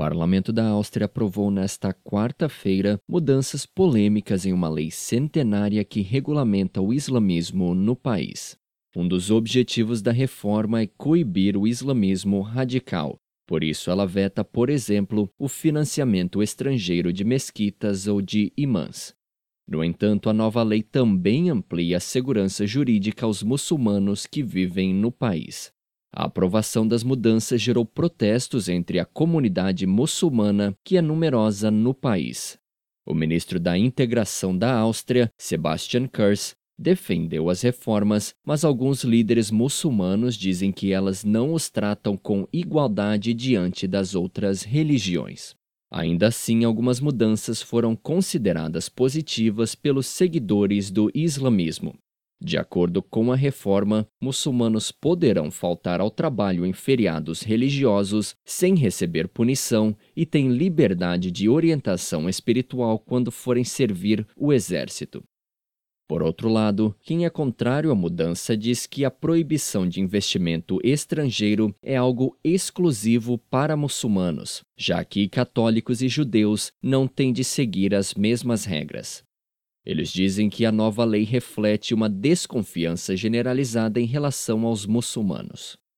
parlamento da Áustria aprovou nesta quarta-feira mudanças polêmicas em uma lei centenária que regulamenta o islamismo no país. Um dos objetivos da reforma é coibir o islamismo radical. Por isso, ela veta, por exemplo, o financiamento estrangeiro de mesquitas ou de imãs. No entanto, a nova lei também amplia a segurança jurídica aos muçulmanos que vivem no país. A aprovação das mudanças gerou protestos entre a comunidade muçulmana, que é numerosa no país. O ministro da Integração da Áustria, Sebastian Kurz, defendeu as reformas, mas alguns líderes muçulmanos dizem que elas não os tratam com igualdade diante das outras religiões. Ainda assim, algumas mudanças foram consideradas positivas pelos seguidores do islamismo. De acordo com a reforma, muçulmanos poderão faltar ao trabalho em feriados religiosos sem receber punição e têm liberdade de orientação espiritual quando forem servir o exército. Por outro lado, quem é contrário à mudança diz que a proibição de investimento estrangeiro é algo exclusivo para muçulmanos, já que católicos e judeus não têm de seguir as mesmas regras. Eles dizem que a nova lei reflete uma desconfiança generalizada em relação aos muçulmanos.